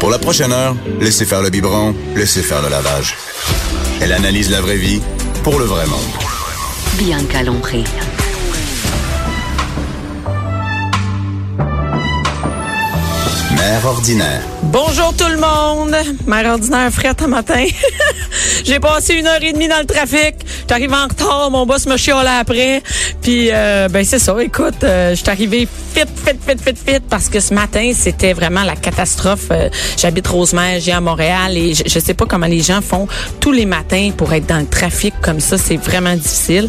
Pour la prochaine heure, laissez faire le biberon, laissez faire le lavage. Elle analyse la vraie vie pour le vrai monde. Bianca Lompré. Mère ordinaire. Bonjour tout le monde. Mère ordinaire frette un matin. J'ai passé une heure et demie dans le trafic. J'arrive en retard. Mon boss me chiolait après. Puis, euh, ben c'est ça. Écoute, euh, je suis arrivé fit, fit, fit, fit, fit parce que ce matin, c'était vraiment la catastrophe. Euh, J'habite Rosemère, j'ai à Montréal et je, je sais pas comment les gens font tous les matins pour être dans le trafic comme ça. C'est vraiment difficile.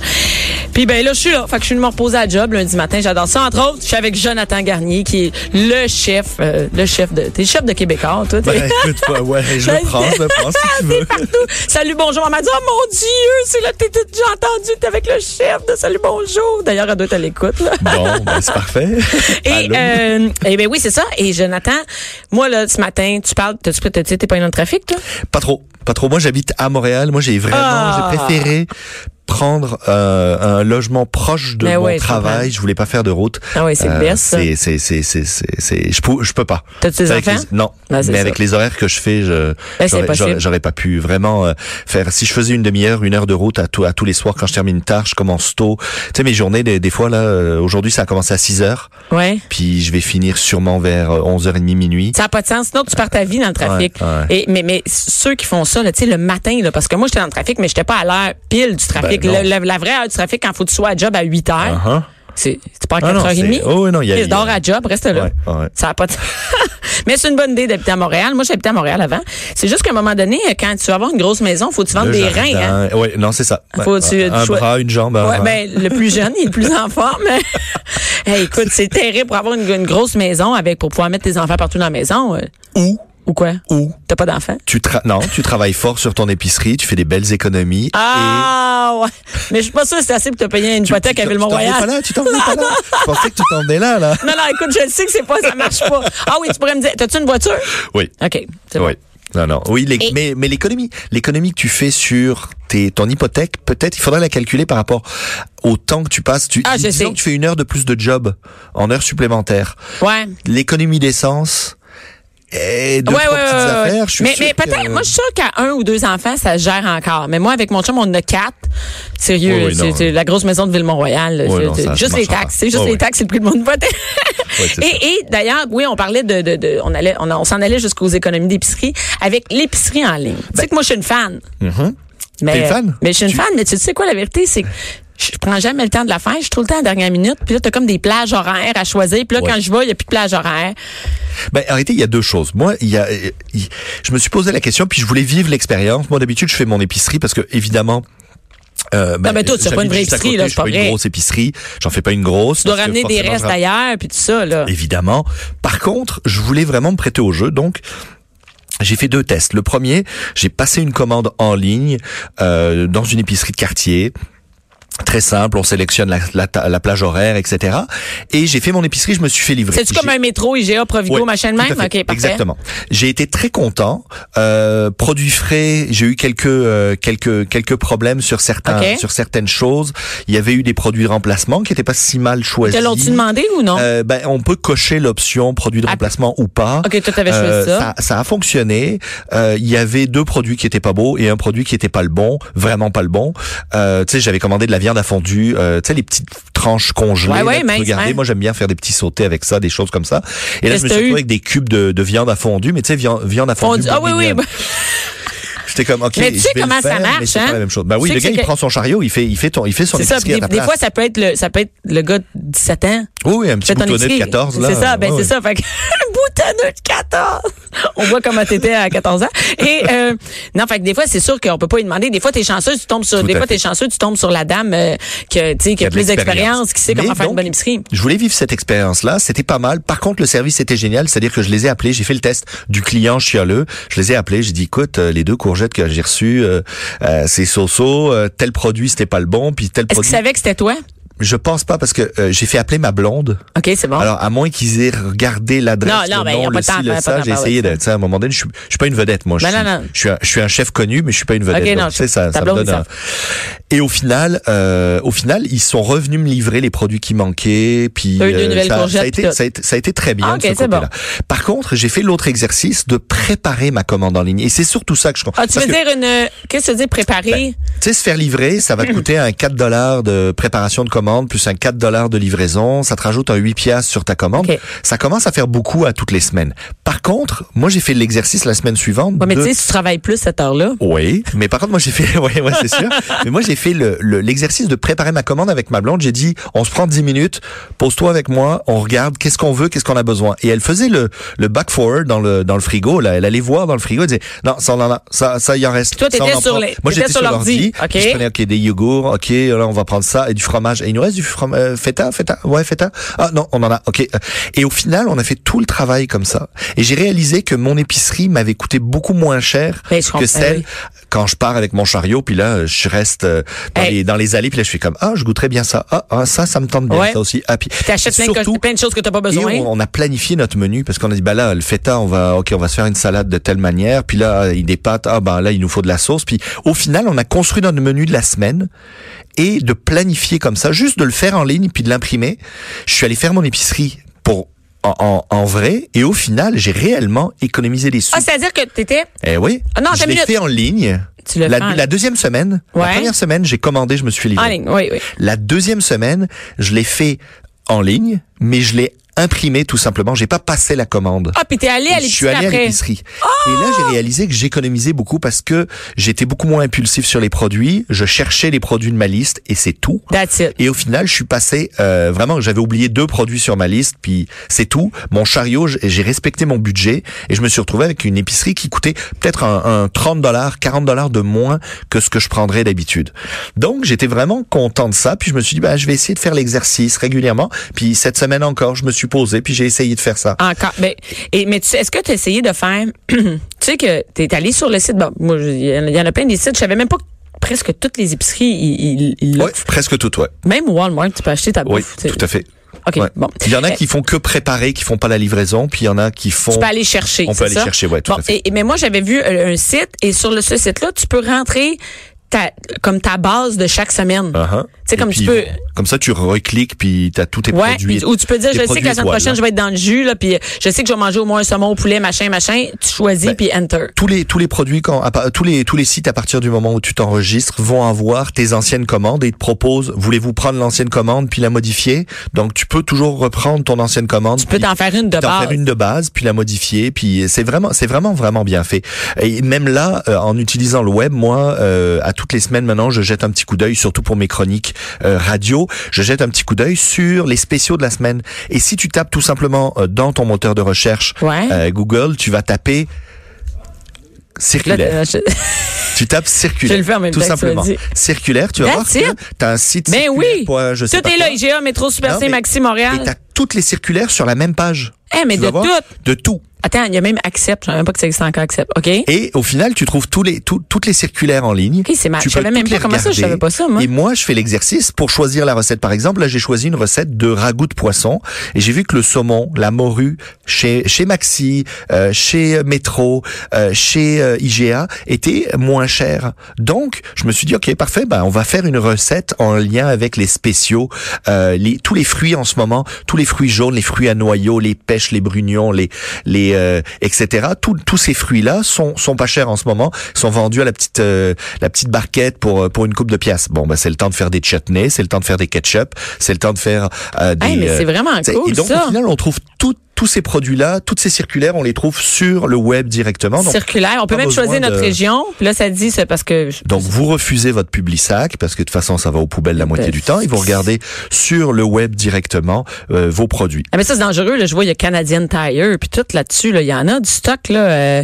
Puis ben là, je suis là. Fait que je suis me reposer à job lundi matin. J'adore ça. Entre autres, je suis avec Jonathan Garnier, qui est le chef, euh, le chef de, t'es le chef de Québécois, toi. t'es- Ben, écoute, ouais, je le prends, je le prends si tu veux. partout. Salut, bonjour. Elle m'a dit, oh mon Dieu, c'est là, t'es déjà entendu, t'es avec le chef de Salut, bonjour. D'ailleurs, elle doit être à l'écoute, là. Bon, ben, c'est parfait. Et, euh, eh ben oui, c'est ça. Et Jonathan, moi, là, ce matin, tu parles, t'as-tu tu sais, t'es pas dans le trafic, toi? Pas trop. Pas trop. Moi, j'habite à Montréal. Moi, j'ai vraiment, Ah. j'ai préféré prendre euh, un logement proche de Ben mon ouais, travail. Je voulais pas faire de route. Ah oui, c'est ça. C'est, c'est, c'est, c'est, je peux, je peux pas. T'as-tu des Avec enfants? les- non. C'est mais ça. avec les horaires que je fais, je, Ben, j'aurais, pas pu vraiment euh, faire. Si je faisais une demi-heure, une heure de route à, tout, à tous les soirs quand je termine tard, je commence tôt. Tu sais, mes journées, des, des fois là, euh, aujourd'hui, ça a commencé à 6 heures. Ouais. Puis je vais finir sûrement vers euh, 11h30 minuit. Ça n'a pas de sens. Sinon, tu perds ta vie dans le trafic. Ouais, ouais. Et, mais, mais ceux qui font ça, là, tu sais, le matin, là, parce que moi, j'étais dans le trafic, mais j'étais pas à l'heure pile du trafic. Ben Le- la, la vraie heure du trafic, quand faut que tu sois à job à 8 heures, Uh-huh. c'est c'est pas à Ah non, 4h30. c'est- oh, oui, non, il y a- il dors à job, reste là. Ouais, ouais. Ça a pas de... Mais c'est une bonne idée d'habiter à Montréal. Moi, j'habitais à Montréal avant. C'est juste qu'à un moment donné, quand tu vas avoir une grosse maison, faut que tu vendes Le des jardin. reins. Hein? Ouais, non, c'est ça. Faut tu- un bras, une jambe. Ouais, ben, le plus jeune, il est le plus en forme. Hey, écoute, c'est terrible pour avoir une, une grosse maison avec pour pouvoir mettre tes enfants partout dans la maison. euh. Ou, Ou quoi? ou, T'as pas d'enfants? tu tra- non, tu travailles fort sur ton épicerie, tu fais des belles économies. Ah, ouais. Mais je suis pas sûre que c'est assez pour te payer une hypothèque à tu t'en Ville-Mont-Royal. pas là, tu t'en venais pas là. Je pensais que tu t'en venais là, là. Non, non, écoute, je le sais que c'est pas, ça marche pas. Ah oui, tu pourrais me dire, t'as-tu une voiture? Oui. OK, c'est bon. Oui. Non, non. Oui, les- Et- mais, mais l'économie, l'économie que tu fais sur tes, ton hypothèque, peut-être, il faudrait la calculer par rapport au temps que tu passes. Tu, Ah, je sais. que tu fais une heure de plus de job en heure supplémentaire. Ouais. L'économie d'essence et deux, ouais, trois ouais, petites ouais, ouais. affaires. Je suis mais peut-être, moi, je suis sûre qu'à un ou deux enfants, ça se gère encore. Mais moi, avec mon chum, on en a quatre. Sérieux, Oui, oui, c'est la grosse maison de Ville-Mont-Royal. là. Oui, C'est- non, c'est ça, ça juste les taxes. C'est juste Oh, les taxes, c'est le prix de mon ça. et, et d'ailleurs, oui, on parlait de, de, de- on allait, on, s'en allait jusqu'aux économies d'épicerie avec l'épicerie en ligne. tu sais que moi, je suis une fan. Mhm. Mais, T'es une fan? Mais je suis une Tu- fan, mais tu sais quoi, la vérité, c'est que je prends jamais le temps de la faire. Je suis tout le temps à la dernière minute. Puis là, t'as comme des plages horaires à choisir. Puis là, Ouais. quand je vais, il n'y a plus de plage horaire. Ben, en réalité, il y a deux choses. Moi, il y a, je me suis posé la question, puis je voulais vivre l'expérience. Moi, d'habitude, je fais mon épicerie parce que, évidemment, euh, Non, mais toi, tu fais pas une vraie épicerie, côté, là, je fais pas une grosse épicerie. J'en fais pas une grosse. Tu dois ramener des restes d'ailleurs, puis tout ça, là. Évidemment. Par contre, je voulais vraiment me prêter au jeu, donc. J'ai fait deux tests. Le premier, j'ai passé une commande en ligne euh, dans une épicerie de quartier. Très simple, on sélectionne la, la, la plage horaire, etc. Et j'ai fait mon épicerie, je me suis fait livrer. C'est-tu comme un métro, IGA, Provigo, Ouais, machin de même? fait. OK, parfait. Exactement. J'ai été très content. Euh, produits frais, j'ai eu quelques euh, quelques quelques problèmes sur certains sur certaines choses. Il y avait eu des produits de remplacement qui étaient pas si mal choisis. Te l'ont-tu demandé ou non? Euh, ben, on peut cocher l'option produit de Ah. remplacement ou pas. OK, toi, t'avais choisi Euh, ça. ça a fonctionné. Euh, Il y avait deux produits qui étaient pas beaux et un produit qui était pas le bon, vraiment pas le bon. Euh, tu sais, j'avais commandé de la viande à fondue, euh, tu sais les petites tranches congelées. Ouais, là, ouais, mince, regardais. ouais. moi j'aime bien faire des petits sautés avec ça, des choses comme ça. Et là je me suis retrouvé avec des cubes de, de viande à fondue, mais tu sais viande, viande à fondue. Fondu- Ah oui, oui. J'étais comme ok. Mais tu sais comment ça marche, c'est hein? pas la même chose. Ben oui, le gars il prend son chariot, il fait il fait ton il fait son ça. à Des, ta des place. fois, ça peut être le, ça peut être le gars de 17 ans Oui, un petit boutonneux de épicerie. 14, là. C'est ça, ben Ouais, c'est ouais. ça. Fait que, un boutonneux de 14. On voit comment t'étais à 14 ans. Et, euh, non, fait que des fois, c'est sûr qu'on peut pas lui demander. Des fois, t'es chanceux, tu tombes sur, Tout des fois, t'es chanceux, tu tombes sur la dame, euh, que, sais, qui a, plus d'expérience, qui sait Mais comment faire une bonne épicerie. Je voulais vivre cette expérience-là. C'était pas mal. Par contre, le service était génial. C'est-à-dire que je les ai appelés. J'ai fait le test du client chialeux. Je les ai appelés. J'ai dit, écoute, euh, les deux courgettes que j'ai reçues, euh, euh, c'est so-so. euh, tel produit, c'était pas le bon. Puis tel Est-ce qu'ils produit. savaient que c'était toi? Je pense pas parce que euh, j'ai fait appeler ma blonde. OK, c'est bon. Alors, à moins qu'ils aient regardé l'adresse, Non, non, le ben, ils nom, ont pas le de temps ci, à le ça, j'ai essayé tu sais, à un moment donné, je suis, je suis pas une vedette, moi. Je, Ben, suis, non, non. je suis un, je suis un chef connu, mais je suis pas une vedette. Ok, donc, non, tu sais, ça, ta ça me donne un-. Et au final, euh, au final, ils sont revenus me livrer les produits qui manquaient, puis T'as eu deux nouvelles ça, a été, puis tout. ça, a été, ça a été très bien Ah, de ce. Par contre, j'ai fait l'autre exercice de préparer ma commande en ligne, et c'est surtout ça que je. Ah, tu veux que- dire une, qu'est-ce que tu dire préparer? tu sais, se faire livrer, ça va te coûter un 4 dollars de préparation de commande plus un 4 dollars de livraison. Ça te rajoute un 8 piastres sur ta commande. Ça commence à faire beaucoup à toutes les semaines. Par contre, moi, j'ai fait l'exercice la semaine suivante. Ouais, mais de- tu sais, tu travailles plus cette heure-là. oui, mais par contre, moi j'ai fait, ouais, ouais, c'est sûr. mais moi j'ai fait le le- l'exercice de préparer ma commande avec ma blonde. J'ai dit, on se prend 10 minutes, pose-toi avec moi, on regarde qu'est-ce qu'on veut, qu'est-ce qu'on a besoin. Et elle faisait le le back forward dans le dans le frigo. Là, elle allait voir dans le frigo, elle disait, non, ça en a, ça ça il en reste. Toi, t'étais sur les- moi j'étais sur l'ordi. l'ordi. OK. puis Je prenais ok des yogourts, ok, là on va prendre ça et du fromage. Et il nous reste du fromage euh, feta, feta, ouais feta. Ah non, on en a, ok. Et au final, on a fait tout le travail comme ça. Et j'ai réalisé que mon épicerie m'avait coûté beaucoup moins cher que celle quand je pars avec mon chariot, puis là, je reste euh, dans, Hey. les, dans les allées, puis là, je fais comme, ah, je goûterais bien ça. Ah, ah ça, ça me tente bien, Ouais. ça aussi. Ah, puis T'achètes plein, plein de choses que t'as pas et besoin. on, on a planifié notre menu parce qu'on a dit bah là le feta on va ok on va se faire une salade de telle manière puis là il des pâtes ah ben là il nous faut de la sauce puis au final on a construit notre menu de la semaine et de planifier comme ça juste de le faire en ligne puis de l'imprimer je suis allé faire mon épicerie pour en, en, en vrai et au final j'ai réellement économisé des sous Ah, c'est-à-dire que t'étais, eh oui Ah non, je l'ai fait en ligne tu la, fait en la deuxième semaine la première semaine j'ai commandé je me suis livré. En ligne, oui, oui. la deuxième semaine, je l'ai fait en ligne, mais je l'ai imprimé tout simplement. J'ai pas passé la commande. Ah, puis t'es allé à je suis l'épicerie allé à l'épicerie. Et là, j'ai réalisé que j'économisais beaucoup parce que j'étais beaucoup moins impulsif sur les produits. Je cherchais les produits de ma liste et c'est tout. That's it. Et au final, je suis passé euh, vraiment. J'avais oublié deux produits sur ma liste, puis c'est tout. Mon chariot, j'ai respecté mon budget et je me suis retrouvé avec une épicerie qui coûtait peut-être un, un 30 dollars, 40 dollars de moins que ce que je prendrais d'habitude. Donc j'étais vraiment content de ça. Puis je me suis dit, bah, je vais essayer de faire l'exercice régulièrement. Puis cette semaine encore, je me suis posé, puis j'ai essayé de faire ça. Encore. Ben, et, mais est-ce que tu as essayé de faire. tu sais que tu es allé sur le site. Bon, moi, il y, en a- plein des sites. Je savais même pas que presque toutes les épiceries, ils, l'offrent. presque tout, ouais. Même Walmart, tu peux acheter ta Oui, bouffe. sais. tout à fait. OK, Ouais. bon. Il y en a Euh, qui font que préparer, qui font pas la livraison, puis il y en a qui font. Tu peux aller chercher. On peut aller ça? chercher, ouais, tout Bon, à fait. Et, mais moi, j'avais vu euh, un site et sur le, ce site-là, tu peux rentrer ta, comme ta base de chaque semaine. Uh-huh. Sais, Et comme tu peux. Comme ça, tu recliques, puis tu as tous tes Ouais, produits. ou tu peux dire, je sais que la semaine prochaine, là. je vais être dans le jus, là, puis je sais que je vais manger au moins un saumon au poulet, machin, machin. Tu choisis, Ben, puis enter. tous les tous les produits quand tous les tous les sites à partir du moment où tu t'enregistres vont avoir tes anciennes commandes et ils te proposent voulez-vous prendre l'ancienne commande puis la modifier? Donc tu peux toujours reprendre ton ancienne commande Tu peux t'en faire une de base. faire une de base puis la modifier puis c'est vraiment c'est vraiment vraiment bien fait et même là euh, en utilisant le web moi euh, à toutes les semaines maintenant je jette un petit coup d'œil surtout pour mes chroniques euh, radio je jette un petit coup d'œil sur les spéciaux de la semaine et si tu tapes tout simplement euh, dans ton moteur de recherche Ouais. euh, Google tu vas taper Là, circulaire euh, je- tu tapes circulaire. Je vais le faire en même tout temps que tu simplement. Circulaire, tu vas That's voir it. que t'as un site Ben oui. point je sais Tout pas est là, quoi. IGA, Métro, Super Non, C, mais- Maxi, Et Montréal. t'as toutes les circulaires sur la même page. Eh, mais Tu de voir? tout. De tout. Attends, il y a même Accept. Je savais même pas que ça existait encore Accept. OK? Et au final, tu trouves tous les, tout- toutes les circulaires en ligne. OK, c'est mal. Tu Je savais même pas comment ça, je savais pas ça, moi. Et moi, je fais l'exercice pour choisir la recette. Par exemple, là, j'ai choisi une recette de ragoût de poisson et j'ai vu que le saumon, la morue, chez, chez Maxi, euh, chez Metro, euh, chez euh, IGA, était moins cher. Donc, je me suis dit, OK, parfait, ben, on va faire une recette en lien avec les spéciaux, euh, les, tous les fruits en ce moment, tous les fruits jaunes, les fruits à noyaux, les pêches, les brugnons, les, les, euh, etc. Tous, tous ces fruits-là sont, sont pas chers en ce moment, sont vendus à la petite, euh, la petite barquette pour, euh, pour une coupe de pièces. Bon, ben, c'est le temps de faire des chutneys, c'est le temps de faire des ketchup, c'est le temps de faire euh, des. Hey, mais c'est vraiment t'sais, cool, Et donc, ça. au final, on trouve tout, tous ces produits-là, toutes ces circulaires, on les trouve sur le web directement. Donc, Circulaire. On peut même choisir notre de- région. Là, ça dit, c'est parce que. donc vous refusez votre public sac parce que de toute façon ça va aux poubelles la moitié du temps et vous regardez sur le web directement euh, vos produits. Ah, mais ça, c'est dangereux. Là. Je vois, il y a Canadian Tire, puis tout là-dessus. Là, il y en a du stock. Là, euh,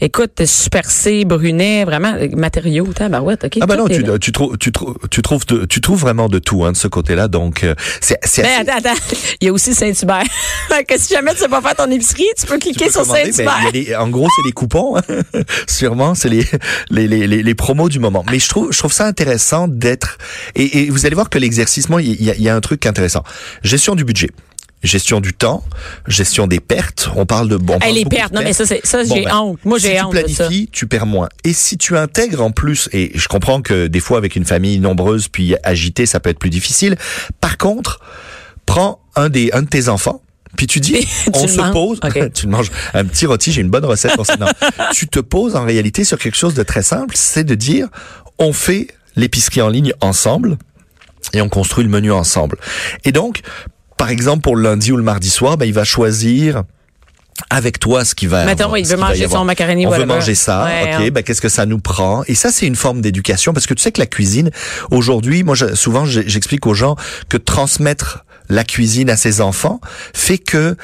écoute, Super C, Brunet, vraiment, euh, matériaux. Tabarouette, OK? Ah bah tout non, tu, là. tu, trouves, tu, trouves, tu, trouves de- tu trouves vraiment de tout hein, de ce côté-là. Donc euh, c'est Mais assez- attends, attends. Il y a aussi Saint-Hubert. Fait que si jamais tu sais pas faire ton épicerie, tu peux tu cliquer peux sur Saint-Hubert. en gros, c'est les coupons. hein. Sûrement, c'est les, les, les, les, les promos du moment. Mais je trouve, je trouve ça intéressant d'être. Et, et vous allez voir que l'exercice, moi, il y, a, il y a un truc intéressant. Gestion du budget. Gestion du temps, gestion des pertes. On parle de bon. on Hey, parle les pertes. Non, mais ça, ça, Bon, j'ai ben, honte. Moi, si j'ai tu honte de ça. planifies, tu perds moins. Et si tu intègres en plus, et je comprends que des fois avec une famille nombreuse puis agitée, ça peut être plus difficile. Par contre, prends un des un de tes enfants. Puis tu dis, Tu on se manges. pose, tu manges un petit rôti, j'ai une bonne recette pour ça. Non. tu te poses en réalité sur quelque chose de très simple, c'est de dire, on fait l'épicerie en ligne ensemble et on construit le menu ensemble. Et donc, par exemple, pour le lundi ou le mardi soir, ben, il va choisir avec toi ce qui va. Mettons, avoir- il veut manger son macaroni, On veut whatever. manger ça, Ouais, ok. hein. Ben, qu'est-ce que ça nous prend? Et ça, c'est une forme d'éducation parce que tu sais que la cuisine aujourd'hui, moi, je- souvent, j'explique aux gens que transmettre la cuisine à ses enfants fait que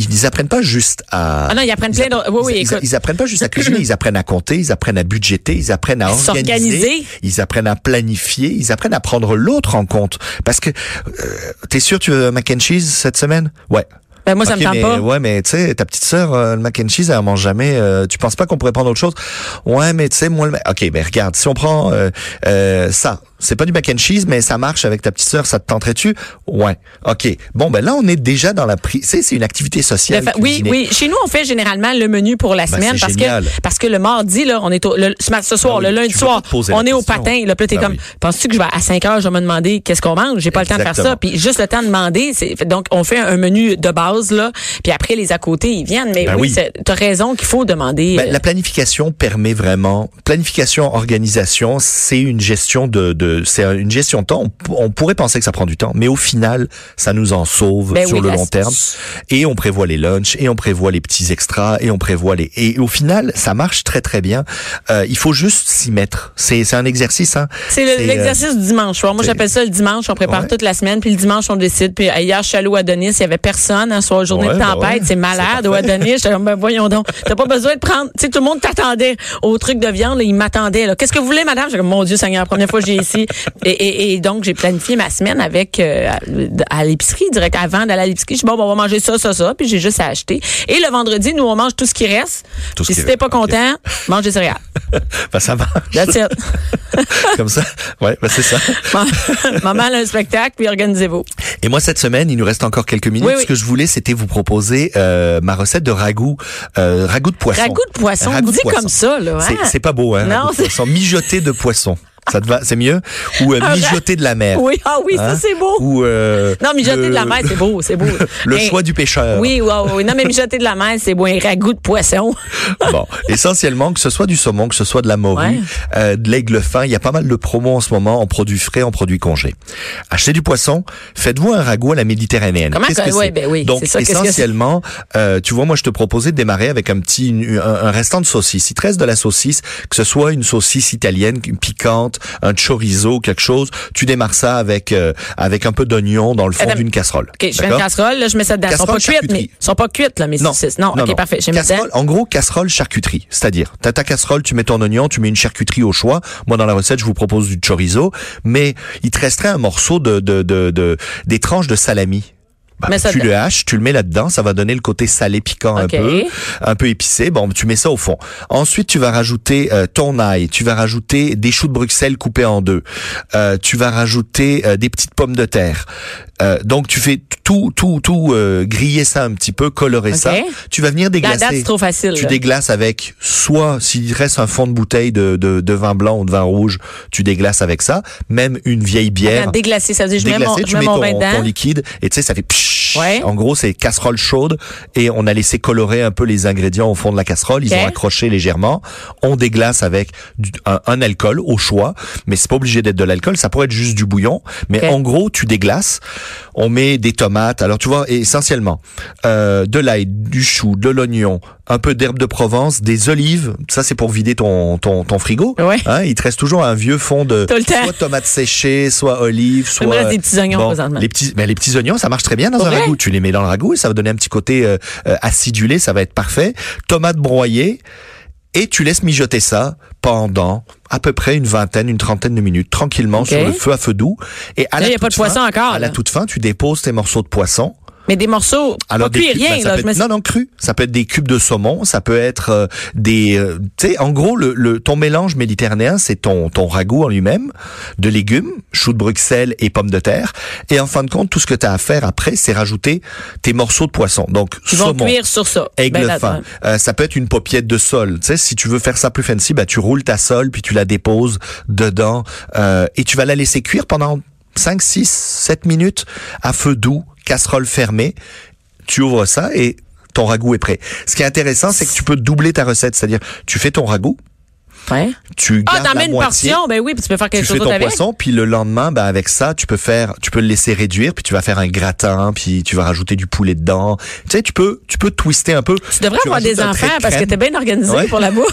ils apprennent pas juste à. Ah non, ils apprennent plein d'autres- oui, oui, ils, écoute. ils apprennent pas juste à cuisiner, ils apprennent à compter, ils apprennent à budgéter, ils apprennent à organiser, S'organiser. ils apprennent à planifier, ils apprennent à prendre l'autre en compte. Parce que euh, t'es sûr tu veux un mac and cheese cette semaine? Ouais. Ben, moi, ça me tente mais, pas. Ouais, mais tu sais, ta petite sœur, euh, le mac and cheese, elle mange jamais. euh, tu penses pas qu'on pourrait prendre autre chose? Ouais, mais tu sais, moi, le ok, mais regarde, si on prend euh, euh, ça, c'est pas du mac and cheese, mais ça marche avec ta petite sœur, ça te tenterait-tu? Ouais. Ok. Bon, ben là, on est déjà dans la prise. Tu sais, c'est une activité sociale. fa- oui, oui. Chez nous, on fait généralement le menu pour la Ben, semaine parce génial. que parce que le mardi là, on est au, le, ce, soir, oui, le lundi soir, on est au patin. Là, t'es Ben comme, oui. penses-tu que je vais à 5 heures, je vais me demander qu'est-ce qu'on mange? J'ai pas le temps de faire ça. Puis juste le temps de demander. Donc, on fait un menu de base là. Puis après, les à côté, ils viennent. Mais Ben oui, t'as raison qu'il faut demander. Ben, euh, la planification permet vraiment planification organisation c'est une gestion de, de c'est une gestion de temps on, pourrait penser que ça prend du temps mais au final ça nous en sauve Ben sur oui, le long terme et on prévoit les lunchs et on prévoit les petits extras et on prévoit les et au final ça marche très très bien Euh, il faut juste s'y mettre c'est c'est un exercice hein C'est le- C'est, l'exercice du dimanche soir. Moi, j'appelle ça le dimanche. On prépare Ouais. toute la semaine, puis le dimanche, on décide. Puis euh, hier, je suis allée au Adonis, il y avait personne. Un soir, journée Ouais, de ben tempête, ouais. c'est malade. Au. Adonis, j'étais ben voyons donc. T'as pas besoin de prendre... Tu sais, tout le monde t'attendait au truc de viande. là, il m'attendait. Qu'est-ce que vous voulez, madame? J'étais comme, mon Dieu Seigneur, première fois que j'ai ici. Et, et, et donc, j'ai planifié ma semaine avec euh, à, à l'épicerie, direct avant d'aller à l'épicerie. Je dis, bon, ben, on va manger ça, ça, ça. Puis j'ai juste à acheter. Et le vendredi, nous, on mange tout ce qui reste. Tout ce Puis qui si t'es pas content, mange des céréales. ben, ça marche That's it. comme ça ouais ben, c'est ça Maman a un spectacle, puis organisez-vous. Et moi, cette semaine, il nous reste encore quelques minutes. Oui, oui. Ce que je voulais, c'était vous proposer euh, ma recette de ragoût, euh, ragoût de poisson. Ragoût de poisson, Ragoût de dit poisson. comme ça, là. C'est- hein? C'est pas beau, hein? Non, ragoût de c'est- poisson. Mijoté de poisson. Ça te va? C'est mieux? Ou euh, Un ra- mijoté de la mer. Oui, ah oui, ça Hein? c'est beau. Ou euh, Non, mijoter le- de la mer, c'est beau, c'est beau. Le Mais- choix du pêcheur. Oui, oui, oui. Non, mais mijoter de la mer, c'est beau. Un ragoût de poisson. Bon, essentiellement, que ce soit du saumon, que ce soit de la morue, Ouais. euh, de l'aigle fin, il y a pas mal de promos en ce moment en produits frais, en produits congés. Achetez du poisson, faites-vous un ragoût à la méditerranéenne. Comment que- que ouais, ben oui, Donc, ça, qu'est-ce que essentiellement, euh, tu vois, moi, je te proposais de démarrer avec un petit, une- un, un restant de saucisse. Il te reste de la saucisse, que ce soit une saucisse italienne, piquante, un chorizo, quelque chose, tu démarres ça avec euh, avec un peu d'oignon dans le fond d'une casserole. OK, je fais une casserole, là, je mets ça dedans. Elles sont pas Casserole, cuites, mais sont pas cuites, là, mes Non, saucisses. Non, OK, parfait. Je mets dedans. Casserole, en gros, casserole charcuterie. C'est-à-dire, t'as ta casserole, tu mets ton oignon, tu mets une charcuterie au choix. Moi, dans la recette, je vous propose du chorizo, mais il te resterait un morceau de, de, de, de- des tranches de salami. Bah, ça tu le haches, tu le mets là-dedans, ça va donner le côté salé piquant un peu, un peu épicé. Bon, tu mets ça au fond. Ensuite, tu vas rajouter euh, ton ail, tu vas rajouter des choux de Bruxelles coupés en deux, Euh, tu vas rajouter euh, des petites pommes de terre. Euh, donc, tu fais tout, tout, tout euh, griller ça un petit peu, colorer ça. Tu vas venir La déglacer. date, c'est trop facile. Tu là. déglaces avec soit s'il reste un fond de bouteille de, de, de vin blanc ou de vin rouge, tu déglaces avec ça. Même une vieille bière. Attends, Déglacer, ça veut dire je mets mon, tu mets mets mon ton, liquide et tu sais ça fait psh, Ouais. En gros, c'est casserole chaude et on a laissé colorer un peu les ingrédients au fond de la casserole. Ils ont accroché légèrement. On déglace avec du- un, un alcool au choix, mais c'est pas obligé d'être de l'alcool. Ça pourrait être juste du bouillon. Mais en gros, tu déglaces. On met des tomates. Alors tu vois, essentiellement euh, de l'ail, du chou, de l'oignon, un peu d'herbe de Provence, des olives. Ça, c'est pour vider ton ton, ton frigo. Ouais. Hein, il te reste toujours un vieux fond de soit tomates séchées, soit olives, soit des petits oignons Bon, les petits, mais les petits oignons, ça marche très bien dans Pour un? Ragoût. Tu les mets dans le ragoût et ça va donner un petit côté euh, euh, acidulé, ça va être parfait. Tomates broyées et tu laisses mijoter ça pendant à peu près une vingtaine, une trentaine de minutes, tranquillement sur le feu à feu doux. Et à Là, la y a pas de poisson encore, À la toute fin, tu déposes tes morceaux de poisson. Mais des morceaux, pas des cuits, cubes, rien. ben, là, me non, non, cru. Ça peut être des cubes de saumon, ça peut être euh, des... euh, tu sais, en gros, le, le, ton mélange méditerranéen, c'est ton, ton ragoût en lui-même, de légumes, choux de Bruxelles et pommes de terre. Et en fin de compte, tout ce que tu as à faire après, c'est rajouter tes morceaux de poisson. Donc, Ils vont saumon, cuire sur ça. aigle Ben, fin. Euh, ça peut être une paupiette de sol. Tu sais, si tu veux faire ça plus fancy, bah, tu roules ta sole, puis tu la déposes dedans, euh, et tu vas la laisser cuire pendant 5, 6, 7 minutes à feu doux, casserole fermée. Tu ouvres ça et ton ragoût est prêt. Ce qui est intéressant, c'est que tu peux doubler ta recette. C'est-à-dire, tu fais ton ragoût, Ouais. tu Ah, gardes t'en la une moitié, portion, ben oui, puis tu peux faire quelque tu chose fais ton avec. poisson, puis le lendemain, ben avec ça, tu peux faire, tu peux le laisser réduire, puis tu vas faire un gratin, puis tu vas rajouter du poulet dedans. Tu sais, tu peux, tu peux twister un peu. Tu devrais avoir des enfants de parce que t'es bien organisé Ouais. pour la bouffe.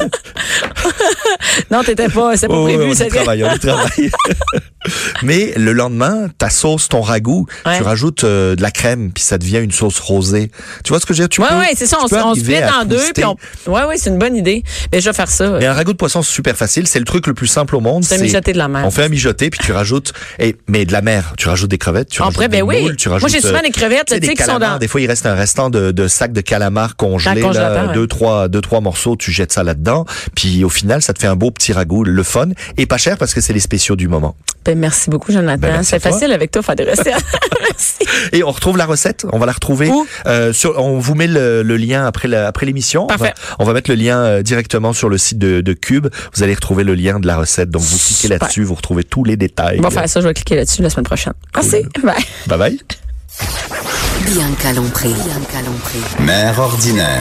non, t'étais pas, c'est pas Oh, prévu. on y travaille, on y travaille. Mais le lendemain, ta sauce, ton ragoût, Ouais. tu rajoutes euh, de la crème, puis ça devient une sauce rosée. Tu vois ce que je veux dire? Tu Ouais, peux- ouais, c'est ça. On, on split en deux, puis on. Ouais, ouais, c'est une bonne idée. Mais je vais faire ça. Mais un ragoût de poisson, c'est super facile. C'est le truc le plus simple au monde. C'est un mijoté de la mer. On fait un mijoté, puis tu rajoutes, et, mais de la mer. Tu rajoutes des crevettes, tu En rajoutes vrai, des ben oui. Moi, j'ai souvent euh, des crevettes, tu sais, des qui sont calamars. dans- Des fois, il reste un restant de, de sacs de calamars congelés, là, deux, trois, deux, trois morceaux, tu jettes ça là-dedans. Puis au final, ça te fait un beau petit ragoût, le fun, et pas cher parce que c'est les spéciaux du moment. Ben, merci beaucoup, Jonathan. Ben, c'est facile avec toi faire des recettes. merci. Et on retrouve la recette. On va la retrouver. Où? Euh, sur, on vous met le, le lien après la- après l'émission. On on va mettre le lien euh, directement sur le site de, de Cube. Vous allez retrouver le lien de la recette. Donc vous cliquez là-dessus, vous retrouvez tous les détails. On va faire ça, je vais cliquer là-dessus la semaine prochaine. Merci. Bye. Bye bye. Bianca Lompré. Bianca Lompré. Mère ordinaire.